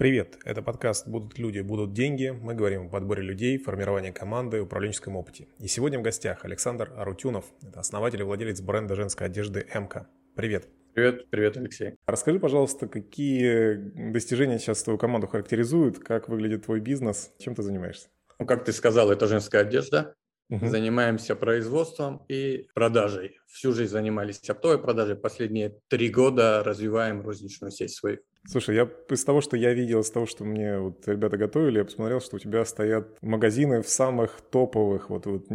Привет, это подкаст «Будут люди, будут деньги». Мы говорим о подборе людей, формировании команды, управленческом опыте. И сегодня в гостях Александр Арутюнов, это основатель и владелец бренда женской одежды «МК». Привет. Привет, привет, Алексей. Расскажи, пожалуйста, какие достижения сейчас твою команду характеризуют, как выглядит твой бизнес, чем ты занимаешься? Ну, как ты сказал, это женская одежда. Угу. Занимаемся производством и продажей. Всю жизнь занимались оптовой продажей. Последние три года развиваем розничную сеть свою. Слушай, я из того, что я видел, из того, что мне вот ребята готовили, я посмотрел, что у тебя стоят магазины в самых топовых, вот, вот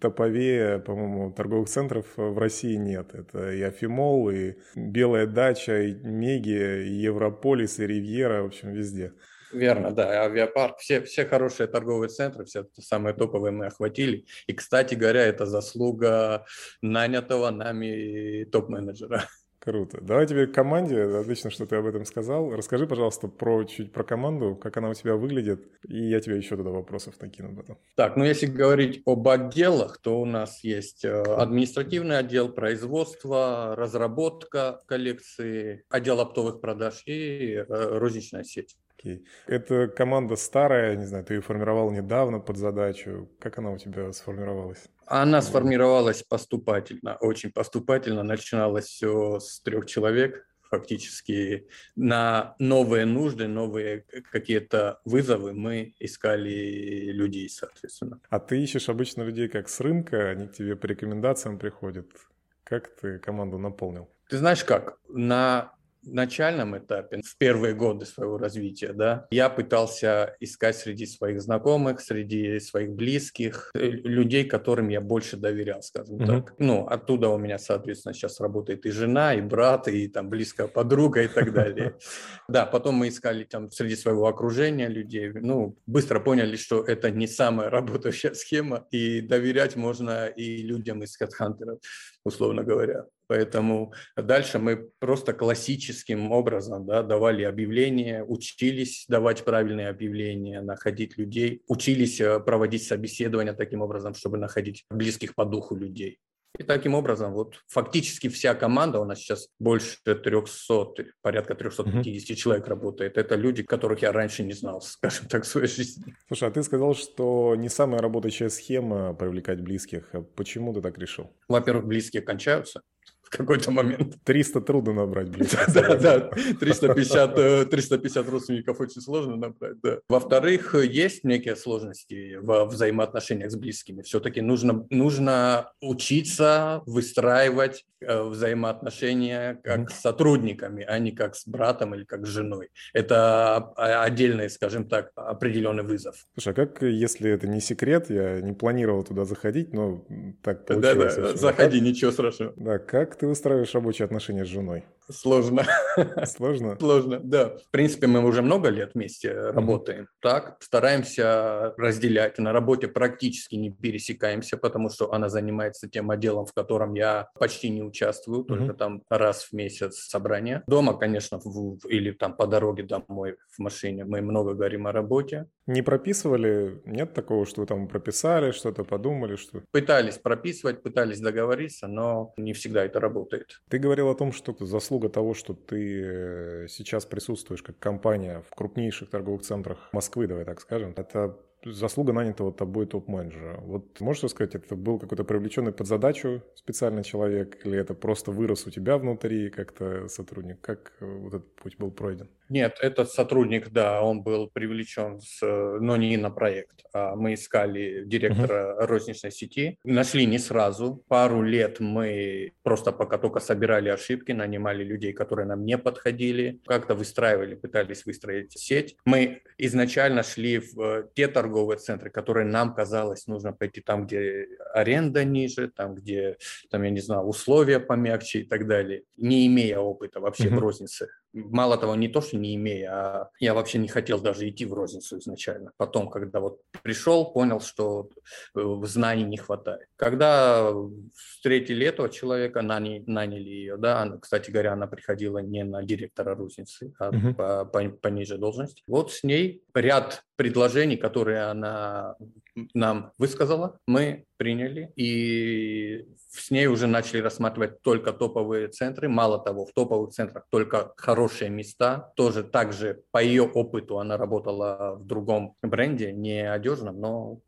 топовее, по-моему, торговых центров в России нет. Это и Афимол, и Белая дача, и Меги, и Европолис, и Ривьера, в общем, везде. Верно, да, авиапарк, все, все хорошие торговые центры, все самые топовые мы охватили. И, кстати говоря, это заслуга нанятого нами топ-менеджера. Круто. Давай тебе к команде. Отлично, что ты об этом сказал. Расскажи, пожалуйста, про чуть про команду, как она у тебя выглядит, и я тебе еще туда вопросов накину потом. Так, ну если говорить об отделах, то у нас есть э, административный отдел, производство, разработка коллекции, отдел оптовых продаж и э, розничная сеть. Окей. Это команда старая, не знаю, ты ее формировал недавно под задачу. Как она у тебя сформировалась? Она сформировалась поступательно, очень поступательно. Начиналось все с трех человек, фактически на новые нужды, новые какие-то вызовы мы искали людей, соответственно. А ты ищешь обычно людей как с рынка, они к тебе по рекомендациям приходят. Как ты команду наполнил? Ты знаешь как? На начальном этапе, в первые годы своего развития, да, я пытался искать среди своих знакомых, среди своих близких, э, людей, которым я больше доверял, скажем mm-hmm. так. Ну, оттуда у меня, соответственно, сейчас работает и жена, и брат, и там близкая подруга и так далее. Да, потом мы искали там среди своего окружения людей, ну, быстро поняли, что это не самая работающая схема, и доверять можно и людям из HeadHunter, условно говоря. Поэтому дальше мы просто классическим образом да, давали объявления, учились давать правильные объявления, находить людей, учились э, проводить собеседования таким образом, чтобы находить близких по духу людей. И таким образом, вот фактически вся команда, у нас сейчас больше 300, порядка 350 mm-hmm. человек работает. Это люди, которых я раньше не знал, скажем так, в своей жизни. Слушай, а ты сказал, что не самая работающая схема привлекать близких. Почему ты так решил? Во-первых, близкие кончаются в какой-то момент. 300 трудно набрать, блин. Да, да, 350, 350 э, родственников очень сложно набрать, да. Во-вторых, есть некие сложности во взаимоотношениях с близкими. Все-таки нужно, нужно учиться выстраивать э, взаимоотношения как с сотрудниками, а не как с братом или как с женой. Это отдельный, скажем так, определенный вызов. Слушай, а как, если это не секрет, я не планировал туда заходить, но так получилось. Да, да, заходи, ничего страшного. Да, как ты устраиваешь рабочие отношения с женой? Сложно. Сложно? Сложно, да. В принципе, мы уже много лет вместе работаем. Так, стараемся разделять. На работе практически не пересекаемся, потому что она занимается тем отделом, в котором я почти не участвую, только там раз в месяц собрание. Дома, конечно, в, или там по дороге домой в машине мы много говорим о работе. Не прописывали? Нет такого, что вы там прописали, что-то подумали? Что... Пытались прописывать, пытались договориться, но не всегда это работает. Ты говорил о том, что заслуга того, что ты э, сейчас присутствуешь как компания в крупнейших торговых центрах Москвы, давай так скажем, это заслуга нанятого тобой топ-менеджера. Вот можешь сказать, это был какой-то привлеченный под задачу специальный человек, или это просто вырос у тебя внутри как-то сотрудник? Как э, вот этот путь был пройден? Нет, этот сотрудник, да, он был привлечен, с, но не на проект. А мы искали директора uh-huh. розничной сети, нашли не сразу. Пару лет мы просто пока только собирали ошибки, нанимали людей, которые нам не подходили, как-то выстраивали, пытались выстроить сеть. Мы изначально шли в э, те торговые центры, которые нам казалось нужно пойти там, где аренда ниже, там, где, там, я не знаю, условия помягче и так далее, не имея опыта вообще uh-huh. в рознице. Мало того, не то, что не имея, а я вообще не хотел даже идти в розницу изначально. Потом, когда вот пришел, понял, что э, знаний не хватает. Когда встретили этого человека, наняли, наняли ее, да, она, кстати говоря, она приходила не на директора розницы, а uh-huh. по, по, пониже должности. Вот с ней ряд предложений, которые она нам высказала, мы приняли, и с ней уже начали рассматривать только топовые центры. Мало того, в топовых центрах только хорошие места. Тоже также по ее опыту она работала в другом бренде, не одежном, но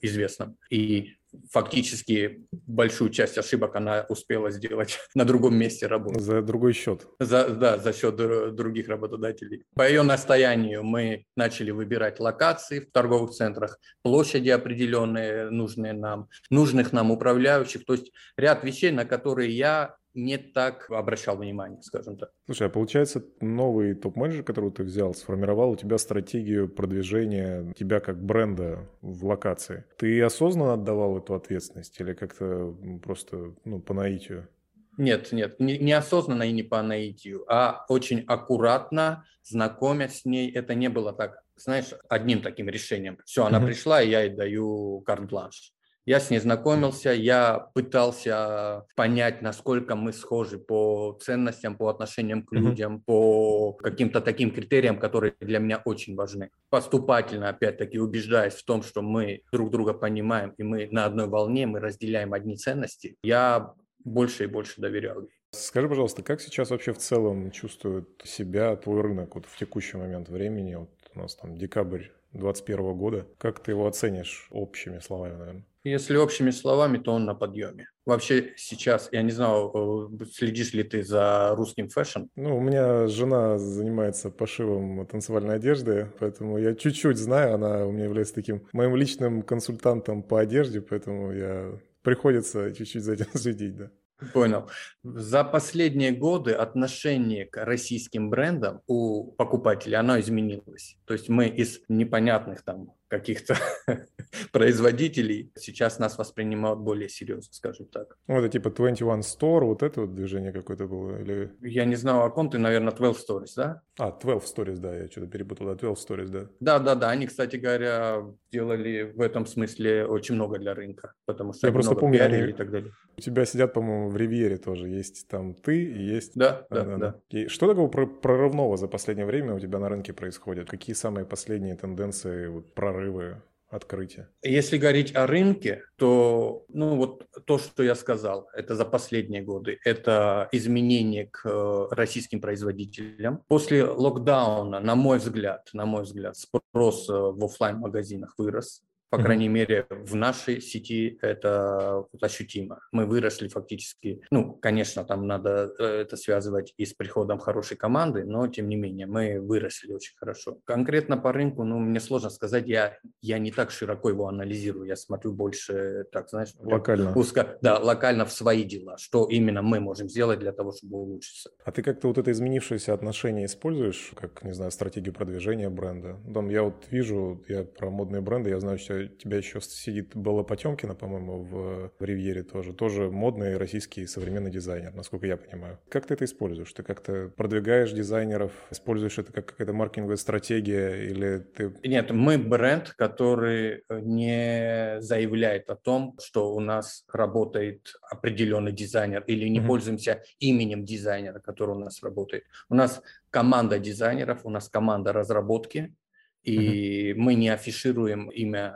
известном. И фактически большую часть ошибок она успела сделать на другом месте работы. За другой счет. За, да, за счет других работодателей. По ее настоянию мы начали выбирать локации в торговых центрах, площади определенные, нужные нам, нужных нам управляющих. То есть ряд вещей, на которые я не так обращал внимание, скажем так. Слушай, а получается, новый топ-менеджер, которого ты взял, сформировал у тебя стратегию продвижения тебя как бренда в локации. Ты осознанно отдавал эту ответственность или как-то просто ну, по наитию? Нет, нет, не, неосознанно и не по наитию, а очень аккуратно, знакомясь с ней. Это не было так, знаешь, одним таким решением. Все, она mm-hmm. пришла, и я ей даю карт-бланш. Я с ней знакомился, я пытался понять, насколько мы схожи по ценностям, по отношениям к людям, mm-hmm. по каким-то таким критериям, которые для меня очень важны. Поступательно, опять-таки, убеждаясь в том, что мы друг друга понимаем, и мы на одной волне, мы разделяем одни ценности, я больше и больше доверял ей. Скажи, пожалуйста, как сейчас вообще в целом чувствует себя твой рынок вот в текущий момент времени? Вот у нас там декабрь 2021 года. Как ты его оценишь общими словами, наверное? Если общими словами, то он на подъеме. Вообще сейчас, я не знаю, э, следишь ли ты за русским fashion? Ну, у меня жена занимается пошивом танцевальной одежды, поэтому я чуть-чуть знаю, она у меня является таким моим личным консультантом по одежде, поэтому я приходится чуть-чуть за этим следить, да. Понял. За последние годы отношение к российским брендам у покупателей, оно изменилось. То есть мы из непонятных там каких-то производителей сейчас нас воспринимают более серьезно, скажем так. Ну, это типа 21 Store, вот это вот движение какое-то было? Или... Я не знаю, о ком ты, наверное, 12 Stories, да? А, 12 Stories, да, я что-то перепутал, да, 12 Stories, да. Да, да, да, они, кстати говоря, делали в этом смысле очень много для рынка, потому что я просто помню, они... и так далее. У тебя сидят, по-моему, в Ривьере тоже, есть там ты и есть... Да, да, да. да. И что такого прорывного за последнее время у тебя на рынке происходит? Какие самые последние тенденции вот, прорыва прорывы, открытия? Если говорить о рынке, то ну, вот то, что я сказал, это за последние годы, это изменение к э, российским производителям. После локдауна, на мой взгляд, на мой взгляд, спрос э, в офлайн магазинах вырос. По крайней мере, в нашей сети это ощутимо. Мы выросли фактически. Ну, конечно, там надо э, это связывать и с приходом хорошей команды, но тем не менее мы выросли очень хорошо. Конкретно по рынку, ну, мне сложно сказать, я, я не так широко его анализирую, я смотрю больше, так, знаешь, локально. Узко, да, локально в свои дела, что именно мы можем сделать для того, чтобы улучшиться. А ты как-то вот это изменившееся отношение используешь, как, не знаю, стратегию продвижения бренда? Там я вот вижу, я про модные бренды, я знаю, что тебя еще сидит Белла Потемкина, по-моему, в, в Ривьере тоже. Тоже модный российский современный дизайнер, насколько я понимаю. Как ты это используешь? Ты как-то продвигаешь дизайнеров, используешь это как какая-то маркетинговая стратегия или ты... Нет, мы бренд, который не заявляет о том, что у нас работает определенный дизайнер или не mm-hmm. пользуемся именем дизайнера, который у нас работает. У нас команда дизайнеров, у нас команда разработки, и mm-hmm. мы не афишируем имя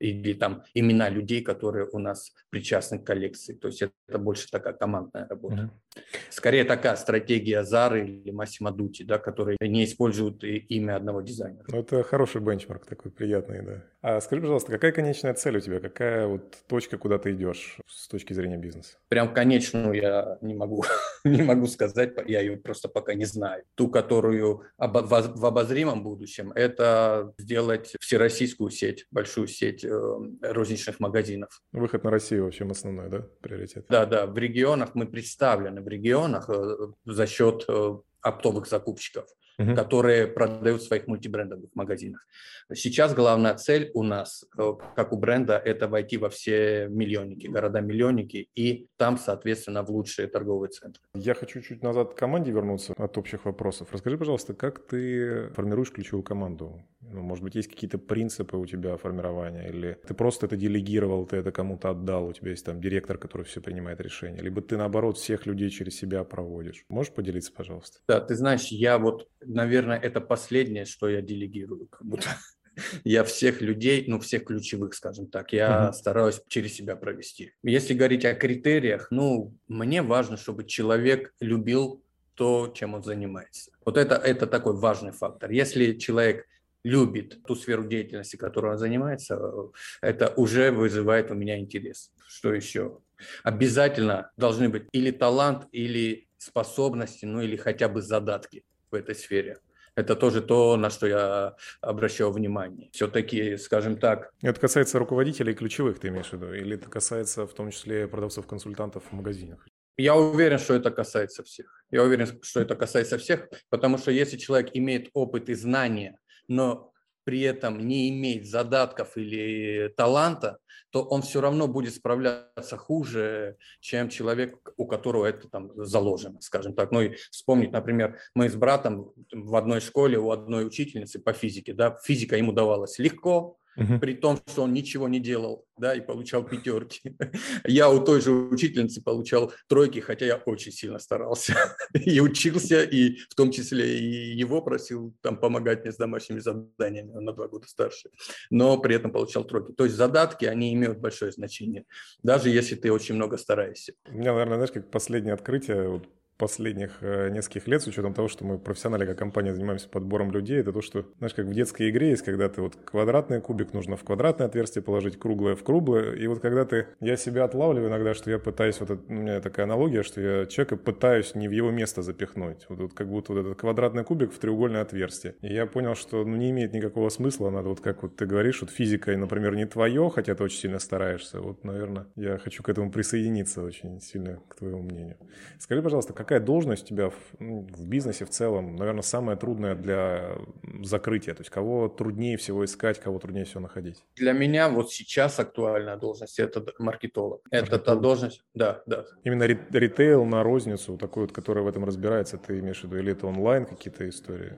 или там имена людей, которые у нас причастны к коллекции. То есть это больше такая командная работа. Mm-hmm. Скорее такая стратегия Зары или Массимо Дути, да, которые не используют имя одного дизайнера. Ну, это хороший бенчмарк такой приятный, да. А скажи, пожалуйста, какая конечная цель у тебя? Какая вот точка, куда ты идешь с точки зрения бизнеса? Прям конечную я не могу, не могу сказать, я ее просто пока не знаю. Ту, которую в обозримом будущем, это сделать всероссийскую сеть, большую сеть э, розничных магазинов. Выход на Россию вообще основной, да, приоритет? Да, да, в регионах мы представлены, в регионах э, за счет э, оптовых закупщиков, угу. которые продают в своих мультибрендовых магазинах. Сейчас главная цель у нас, э, как у бренда, это войти во все миллионники, города-миллионники и там, соответственно, в лучшие торговые центры. Я хочу чуть назад к команде вернуться от общих вопросов. Расскажи, пожалуйста, как ты формируешь ключевую команду? Ну, может быть, есть какие-то принципы у тебя формирования, или ты просто это делегировал, ты это кому-то отдал, у тебя есть там директор, который все принимает решения, либо ты, наоборот, всех людей через себя проводишь. Можешь поделиться, пожалуйста? Да, ты знаешь, я вот, наверное, это последнее, что я делегирую, как будто я всех людей, ну, всех ключевых, скажем так, я угу. стараюсь через себя провести. Если говорить о критериях, ну, мне важно, чтобы человек любил то, чем он занимается. Вот это, это такой важный фактор. Если человек любит ту сферу деятельности, которой он занимается, это уже вызывает у меня интерес. Что еще? Обязательно должны быть или талант, или способности, ну или хотя бы задатки в этой сфере. Это тоже то, на что я обращал внимание. Все-таки, скажем так... Это касается руководителей ключевых, ты имеешь в виду? Или это касается в том числе продавцов-консультантов в магазинах? Я уверен, что это касается всех. Я уверен, что это касается всех, потому что если человек имеет опыт и знания, но при этом не имеет задатков или таланта, то он все равно будет справляться хуже, чем человек, у которого это там заложено, скажем так. Ну и вспомнить, например, мы с братом в одной школе у одной учительницы по физике, да, физика ему давалась легко, угу. при том, что он ничего не делал, да, и получал пятерки. Я у той же учительницы получал тройки, хотя я очень сильно старался и учился, и в том числе и его просил там помогать мне с домашними заданиями, он на два года старше, но при этом получал тройки. То есть задатки, они имеют большое значение, даже если ты очень много стараешься. У меня, наверное, знаешь, как последнее открытие, вот последних э, нескольких лет, с учетом того, что мы профессионально как компания занимаемся подбором людей, это то, что, знаешь, как в детской игре есть, когда ты вот квадратный кубик нужно в квадратное отверстие положить, круглое в круглое, и вот когда ты, я себя отлавливаю иногда, что я пытаюсь, вот у меня такая аналогия, что я человека пытаюсь не в его место запихнуть, вот, вот как будто вот этот квадратный кубик в треугольное отверстие. И я понял, что ну, не имеет никакого смысла, надо вот как вот ты говоришь, вот физика, например, не твое, хотя ты очень сильно стараешься, вот, наверное, я хочу к этому присоединиться очень сильно, к твоему мнению. Скажи, пожалуйста, как какая должность у тебя в, ну, в бизнесе в целом, наверное, самая трудная для закрытия? То есть кого труднее всего искать, кого труднее всего находить? Для меня вот сейчас актуальная должность – это маркетолог. Это та должность, да, да. Именно ритейл на розницу, такой вот, который в этом разбирается, ты имеешь в виду? Или это онлайн какие-то истории?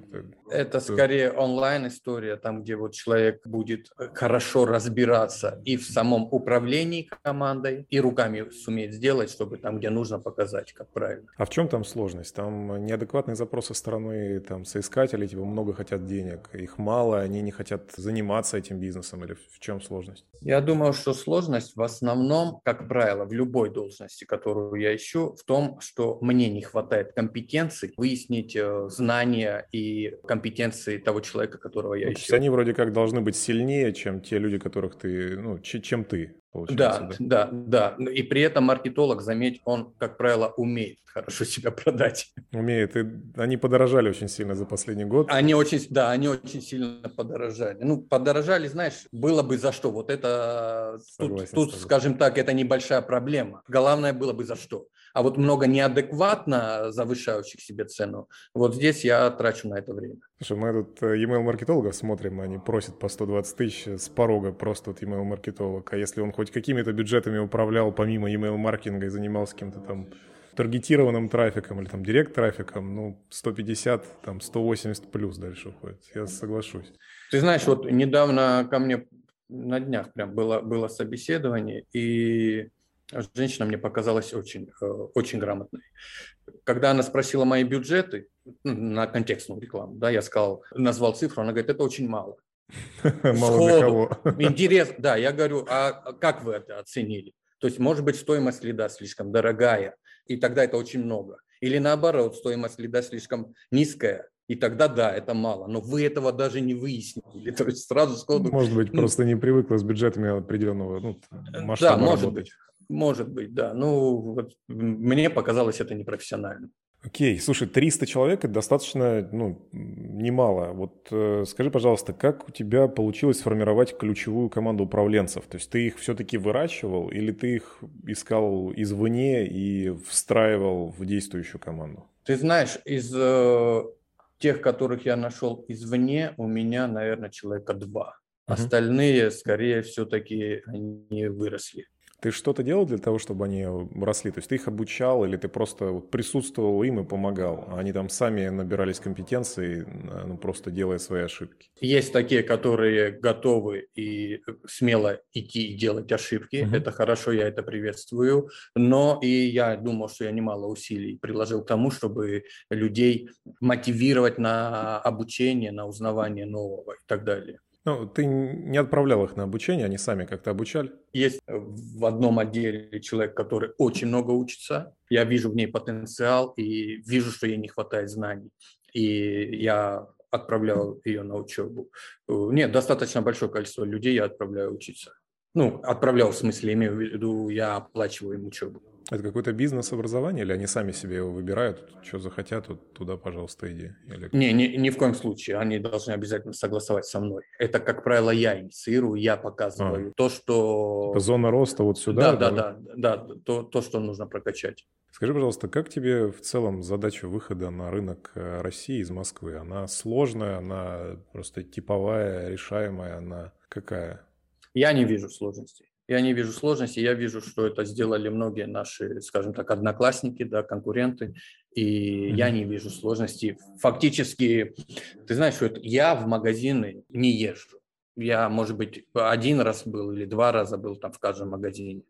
Это, скорее онлайн история, там, где вот человек будет хорошо разбираться и в самом управлении командой, и руками суметь сделать, чтобы там, где нужно, показать, как правильно. А в чем чем там сложность? Там неадекватные запросы со стороны там, соискателей, типа много хотят денег, их мало, они не хотят заниматься этим бизнесом, или в чем сложность? Я думаю, что сложность в основном, как правило, в любой должности, которую я ищу, в том, что мне не хватает компетенций выяснить э, знания и компетенции того человека, которого я ну, ищу. То есть они вроде как должны быть сильнее, чем те люди, которых ты, ну, чем ты. Да, да, да, да. И при этом маркетолог, заметь, он, как правило, умеет хорошо себя продать. Умеет. И они подорожали очень сильно за последний год. Они очень, да, они очень сильно подорожали. Ну, подорожали, знаешь, было бы за что. Вот это, Согласен тут, тут скажем так, это небольшая проблема. Главное было бы за что. А вот много неадекватно завышающих себе цену, вот здесь я трачу на это время. Слушай, мы тут э, e-mail маркетологов смотрим, они просят по 120 тысяч с порога просто вот e-mail маркетолог. А если он хоть какими-то бюджетами управлял помимо e-mail маркетинга и занимался каким-то там таргетированным трафиком или там директ трафиком, ну, 150, там, 180 плюс дальше уходит. Я соглашусь. Ты знаешь, вот недавно ко мне на днях прям было, было собеседование, и женщина мне показалась очень, э, очень грамотной. Когда она спросила мои бюджеты на контекстную рекламу, да, я сказал, назвал цифру, она говорит, это очень мало. Мало для кого. Интересно, да, я говорю, а как вы это оценили? То есть, может быть, стоимость лида слишком дорогая, и тогда это очень много. Или наоборот, стоимость лида слишком низкая, и тогда да, это мало. Но вы этого даже не выяснили. То есть сразу сходу... Может быть, ну, просто не привыкла с бюджетами определенного ну, масштаба Да, может работать. быть. Может быть, да. Ну, вот, мне показалось это непрофессиональным. Окей, слушай, 300 человек – это достаточно, ну, немало. Вот э, скажи, пожалуйста, как у тебя получилось сформировать ключевую команду управленцев? То есть ты их все-таки выращивал или ты их искал извне и встраивал в действующую команду? Ты знаешь, из э, тех, которых я нашел извне, у меня, наверное, человека два. Uh-huh. Остальные, скорее, все-таки они выросли. Ты что-то делал для того, чтобы они росли? То есть ты их обучал или ты просто присутствовал им и помогал? А они там сами набирались компетенции, ну, просто делая свои ошибки? Есть такие, которые готовы и смело идти и делать ошибки. Угу. Это хорошо, я это приветствую. Но и я думал, что я немало усилий приложил к тому, чтобы людей мотивировать на обучение, на узнавание нового и так далее. Ну, ты не отправлял их на обучение, они сами как-то обучали? Есть в одном отделе человек, который очень много учится. Я вижу в ней потенциал и вижу, что ей не хватает знаний. И я отправлял ее на учебу. Нет, достаточно большое количество людей я отправляю учиться. Ну, отправлял в смысле, имею в виду, я оплачиваю им учебу. Это какое-то бизнес-образование или они сами себе его выбирают, что захотят, вот туда, пожалуйста, иди? Или... Не, не, ни в коем случае. Они должны обязательно согласовать со мной. Это, как правило, я инициирую, я показываю а. то, что... Типа зона роста вот сюда? Да, да, да, да, да то, то, что нужно прокачать. Скажи, пожалуйста, как тебе в целом задача выхода на рынок э, России из Москвы? Она сложная, она просто типовая, решаемая, она какая? Я не вижу сложностей. Я не вижу сложности, я вижу, что это сделали многие наши, скажем так, одноклассники, да, конкуренты, и mm-hmm. я не вижу сложностей. Фактически, ты знаешь, что я в магазины не езжу. Я, может быть, один раз был или два раза был там в каждом магазине.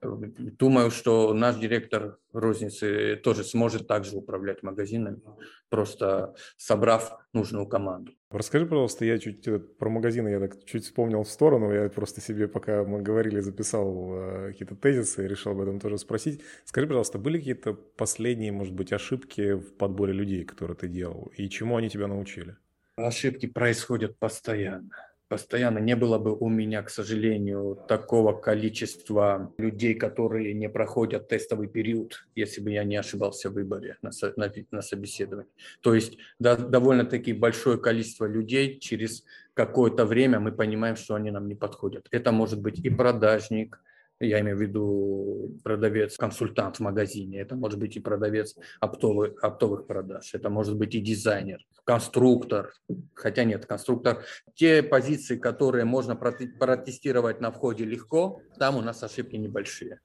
Думаю, что наш директор розницы тоже сможет также управлять магазинами, просто собрав нужную команду. Расскажи, пожалуйста, я чуть про магазины, я так чуть вспомнил в сторону, я просто себе, пока мы говорили, записал э, какие-то тезисы и решил об этом тоже спросить. Скажи, пожалуйста, были какие-то последние, может быть, ошибки в подборе людей, которые ты делал, и чему они тебя научили? Ошибки происходят постоянно постоянно не было бы у меня, к сожалению, такого количества людей, которые не проходят тестовый период, если бы я не ошибался в выборе на, на, на собеседовании. То есть да, довольно-таки большое количество людей через какое-то время мы понимаем, что они нам не подходят. Это может быть и продажник, я имею в виду продавец, консультант в магазине, это может быть и продавец оптовых, оптовых продаж, это может быть и дизайнер, конструктор, хотя нет, конструктор. Те позиции, которые можно протестировать на входе легко, там у нас ошибки небольшие.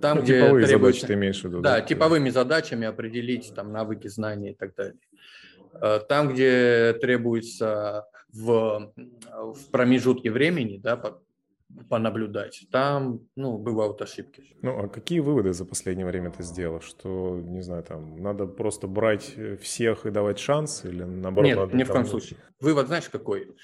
Там, ну, где типовые требуется, задачи ты имеешь в виду. Да, да, типовыми задачами определить там навыки, знания и так далее. Э, там, где требуется в, в промежутке времени, да, понаблюдать. Там, ну, бывают ошибки. Ну, а какие выводы за последнее время ты сделал? Что, не знаю, там, надо просто брать э, всех и давать шанс? Или наоборот? Нет, надо, ни в коем случае. Вывод знаешь какой?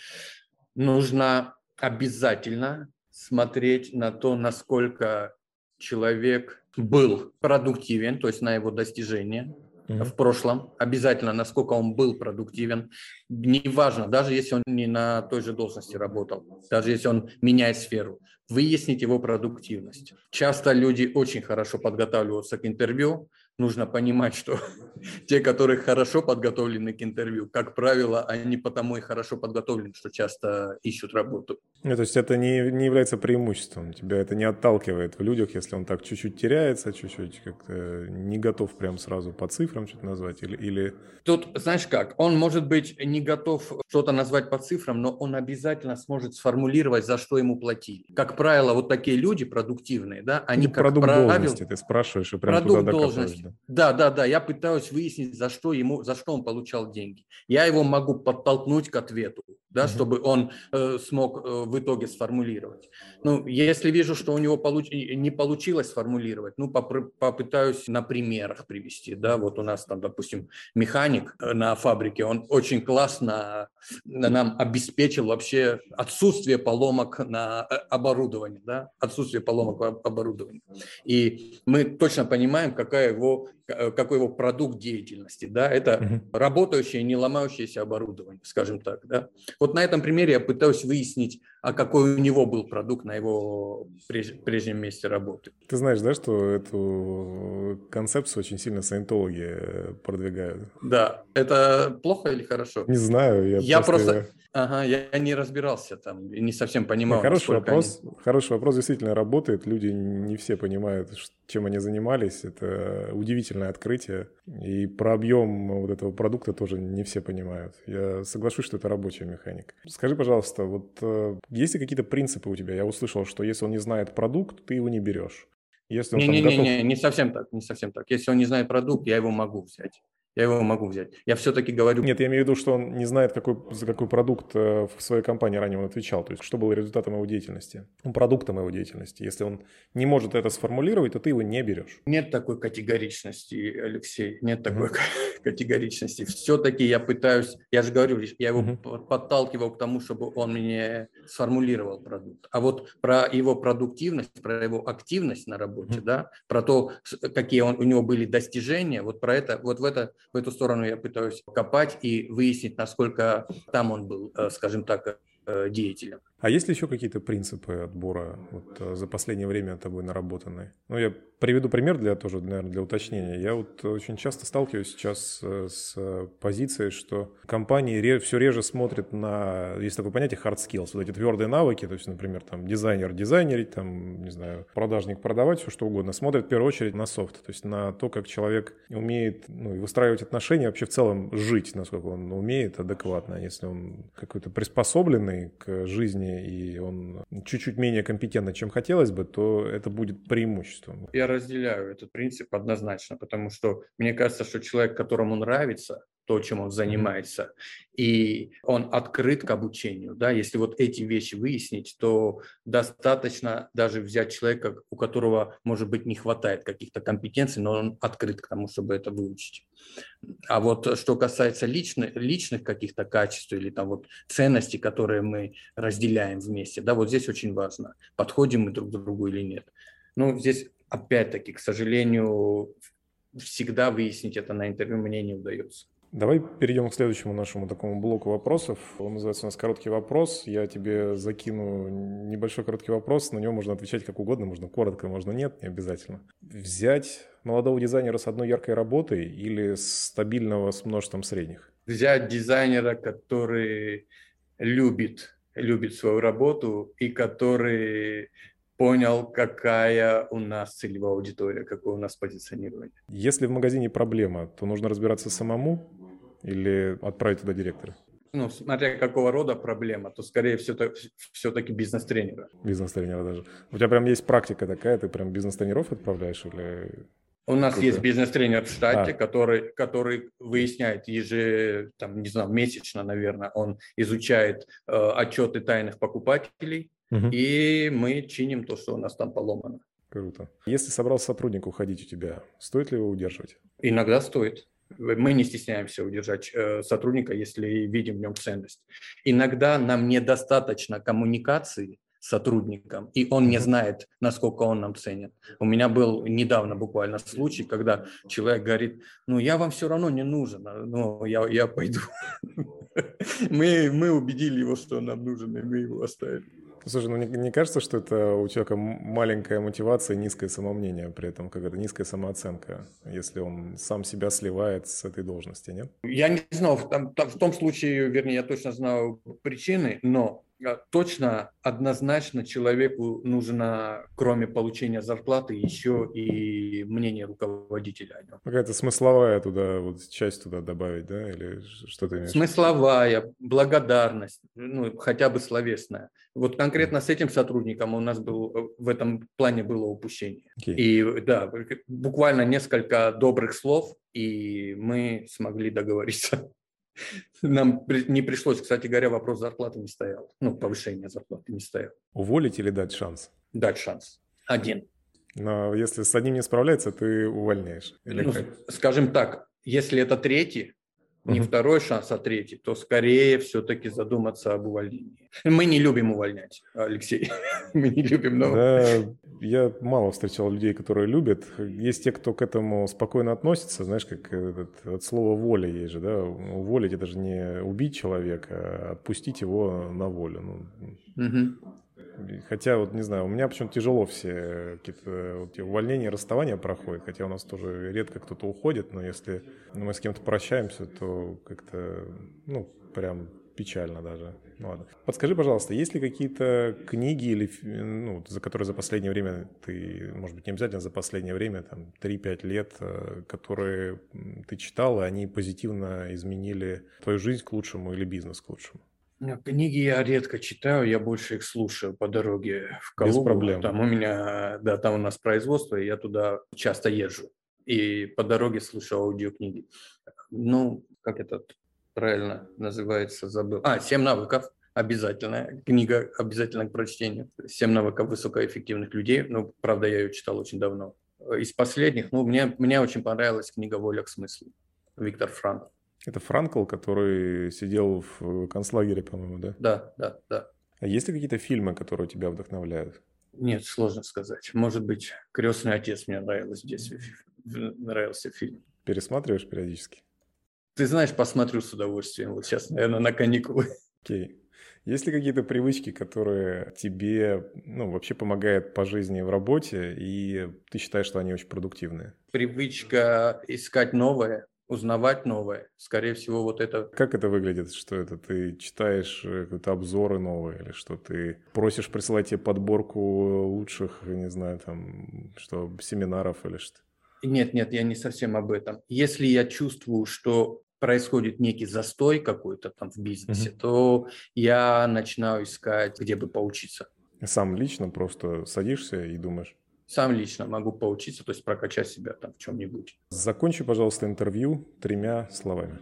Нужно обязательно смотреть на то, насколько человек был продуктивен, то есть на его достижения, в прошлом, обязательно, насколько он был продуктивен. Неважно, даже если он не на той же должности работал, даже если он меняет сферу, выяснить его продуктивность. Часто люди очень хорошо подготавливаются к интервью, нужно понимать, что те, которые хорошо подготовлены к интервью, как правило, они потому и хорошо подготовлены, что часто ищут работу. Ну, то есть это не, не является преимуществом, тебя это не отталкивает в людях, если он так чуть-чуть теряется, чуть-чуть как-то не готов прям сразу по цифрам что-то назвать или, или... Тут, знаешь как, он может быть не готов что-то назвать по цифрам, но он обязательно сможет сформулировать, за что ему платили. Как правило, вот такие люди продуктивные, да, они ну, как продукт правило... должности ты спрашиваешь и прям продукт туда должности. Да, да, да. Я пытаюсь выяснить, за что ему, за что он получал деньги. Я его могу подтолкнуть к ответу да, mm чтобы он э, смог э, в итоге сформулировать. Ну, если вижу, что у него получ... не получилось сформулировать, ну, поп- попытаюсь на примерах привести, да, вот у нас там, допустим, механик э, на фабрике, он очень классно нам обеспечил вообще отсутствие поломок на э, оборудовании, да, отсутствие поломок оборудования. И мы точно понимаем, какая его Э, какой его продукт деятельности, да, это угу. работающее, не ломающееся оборудование, скажем так, да. Вот на этом примере я пытаюсь выяснить, а какой у него был продукт на его прежнем месте работы. Ты знаешь, да, что эту концепцию очень сильно саентологи э, продвигают? Да, это плохо или хорошо? Не знаю, я, я просто... просто... Ага, я не разбирался там, не совсем понимал. Да, хороший вопрос, они... хороший вопрос действительно работает. Люди не все понимают, чем они занимались. Это удивительное открытие. И про объем вот этого продукта тоже не все понимают. Я соглашусь, что это рабочая механика. Скажи, пожалуйста, вот э, есть ли какие-то принципы у тебя? Я услышал, что если он не знает продукт, ты его не берешь. Если он не, не, готов... не, не, не совсем так, не совсем так. Если он не знает продукт, я его могу взять. Я его могу взять. Я все-таки говорю... Нет, я имею в виду, что он не знает, какой, за какой продукт э, в своей компании ранее он отвечал. То есть, что было результатом его деятельности, ну, продуктом его деятельности. Если он не может это сформулировать, то ты его не берешь. Нет такой категоричности, Алексей, нет такой mm-hmm. категоричности. Все-таки я пытаюсь, я же говорю, я его mm-hmm. подталкивал к тому, чтобы он мне сформулировал продукт. А вот про его продуктивность, про его активность на работе, mm-hmm. да, про то, какие он, у него были достижения, вот про это, вот в это в эту сторону я пытаюсь копать и выяснить, насколько там он был, э, скажем так, э, деятелем. А есть ли еще какие-то принципы отбора вот, э, за последнее время тобой наработанные? Ну, я приведу пример для тоже, наверное, для уточнения. Я вот очень часто сталкиваюсь сейчас э, с позицией, что компании все реже смотрят на, есть такое понятие hard skills, вот эти твердые навыки, то есть, например, там дизайнер дизайнерить, там, не знаю, продажник продавать, все что угодно, смотрят в первую очередь на софт, то есть на то, как человек умеет ну, выстраивать отношения, вообще в целом жить, насколько он умеет адекватно, если он какой-то приспособленный к жизни и он чуть-чуть менее компетентный, чем хотелось бы, то это будет преимуществом. Я разделяю этот принцип однозначно, потому что мне кажется, что человек, которому нравится, то, чем он занимается, и он открыт к обучению. Да? Если вот эти вещи выяснить, то достаточно даже взять человека, у которого, может быть, не хватает каких-то компетенций, но он открыт к тому, чтобы это выучить. А вот что касается личных, личных каких-то качеств или там вот ценностей, которые мы разделяем вместе, да, вот здесь очень важно, подходим мы друг к другу или нет. Ну, здесь опять-таки, к сожалению, всегда выяснить это на интервью мне не удается. Давай перейдем к следующему нашему такому блоку вопросов. Он называется у нас «Короткий вопрос». Я тебе закину небольшой короткий вопрос, на него можно отвечать как угодно, можно коротко, можно нет, не обязательно. Взять молодого дизайнера с одной яркой работой или стабильного с множеством средних? Взять дизайнера, который любит, любит свою работу и который понял, какая у нас целевая аудитория, какое у нас позиционирование. Если в магазине проблема, то нужно разбираться самому или отправить туда директора? Ну, смотря какого рода проблема, то скорее все-таки бизнес-тренера. Бизнес-тренера даже. У тебя прям есть практика такая, ты прям бизнес-тренеров отправляешь или... У нас Круто. есть бизнес-тренер в штате, а. который, который выясняет еже, там, не знаю, месячно, наверное, он изучает э, отчеты тайных покупателей, угу. и мы чиним то, что у нас там поломано. Круто. Если собрался сотрудник уходить у тебя, стоит ли его удерживать? Иногда стоит. Мы не стесняемся удержать э, сотрудника, если видим в нем ценность. Иногда нам недостаточно коммуникации с сотрудником, и он не знает, насколько он нам ценит. У меня был недавно буквально случай, когда человек говорит, ну я вам все равно не нужен, ну я, я пойду. Мы, мы убедили его, что он нам нужен, и мы его оставили. Слушай, ну не, не кажется, что это у человека маленькая мотивация низкое самомнение, при этом какая-то низкая самооценка, если он сам себя сливает с этой должности, нет? Я не знаю, в, там, в том случае, вернее, я точно знаю причины, но точно, однозначно человеку нужно, кроме получения зарплаты, еще и мнение руководителя о нем. Какая-то смысловая туда, вот часть туда добавить, да, или что ты имеешь? Смысловая, благодарность, ну, хотя бы словесная. Вот конкретно с этим сотрудником у нас был, в этом плане было упущение. Okay. И да, буквально несколько добрых слов, и мы смогли договориться. Нам не пришлось, кстати говоря, вопрос зарплаты не стоял. Ну, повышение зарплаты не стоял. Уволить или дать шанс? Дать шанс. Один. Но если с одним не справляется, ты увольняешь. Или ну, скажем так, если это третий, не второй шанс, а третий, то скорее все-таки задуматься об увольнении. Мы не любим увольнять, Алексей. Мы не любим, но... Да, я мало встречал людей, которые любят. Есть те, кто к этому спокойно относится. Знаешь, как этот, от слова воля есть же, да? Уволить – это же не убить человека, а отпустить его на волю. Ну, угу. Хотя, вот не знаю, у меня почему-то тяжело все какие-то вот, увольнения, расставания проходят. Хотя у нас тоже редко кто-то уходит, но если мы с кем-то прощаемся, то как-то, ну, прям печально даже. Ну, ладно. Подскажи, пожалуйста, есть ли какие-то книги, или, ну, за которые за последнее время ты, может быть, не обязательно за последнее время, там, 3-5 лет, э, которые ты читал, и они позитивно изменили твою жизнь к лучшему или бизнес к лучшему? Книги я редко читаю, я больше их слушаю по дороге в Калугу. Без проблем. Там у меня, да, там у нас производство, и я туда часто езжу. И по дороге слушаю аудиокниги. Ну, как этот правильно называется, забыл. А, «Семь навыков». Обязательная книга, обязательно к прочтению. «Семь навыков высокоэффективных людей». Ну, правда, я ее читал очень давно. Из последних, ну, мне, мне очень понравилась книга «Воля к смыслу». Виктор Франк. Это Франкл, который сидел в концлагере, по-моему, да? Да, да, да. А есть ли какие-то фильмы, которые тебя вдохновляют? Нет, сложно сказать. Может быть, «Крестный отец» мне нравилось в детстве, нравился фильм. Пересматриваешь периодически? Ты знаешь, посмотрю с удовольствием. Вот сейчас, наверное, на каникулы. Окей. Okay. Есть ли какие-то привычки, которые тебе ну, вообще помогают по жизни в работе, и ты считаешь, что они очень продуктивные? Привычка искать новое, узнавать новое. Скорее всего, вот это... Как это выглядит? Что это? Ты читаешь э, какие-то обзоры новые? Или что ты просишь присылать тебе подборку лучших, не знаю, там, что, семинаров или что? Нет, нет, я не совсем об этом. Если я чувствую, что происходит некий застой какой-то там в бизнесе, угу. то я начинаю искать, где бы поучиться. Сам лично просто садишься и думаешь? Сам лично могу поучиться, то есть прокачать себя там в чем-нибудь. Закончи, пожалуйста, интервью тремя словами.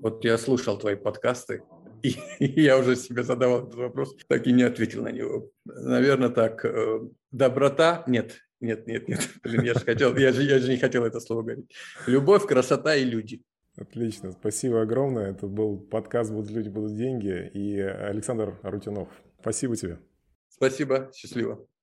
Вот я слушал твои подкасты, и, я уже себе задавал этот вопрос, так и не ответил на него. Наверное, так, э, доброта, нет, нет, нет, нет, блин, я же хотел, я же, я же не хотел это слово говорить. Любовь, красота и люди. Отлично, спасибо огромное. Это был подкаст «Будут люди, будут деньги» и Александр Арутюнов. Спасибо тебе. Спасибо, счастливо.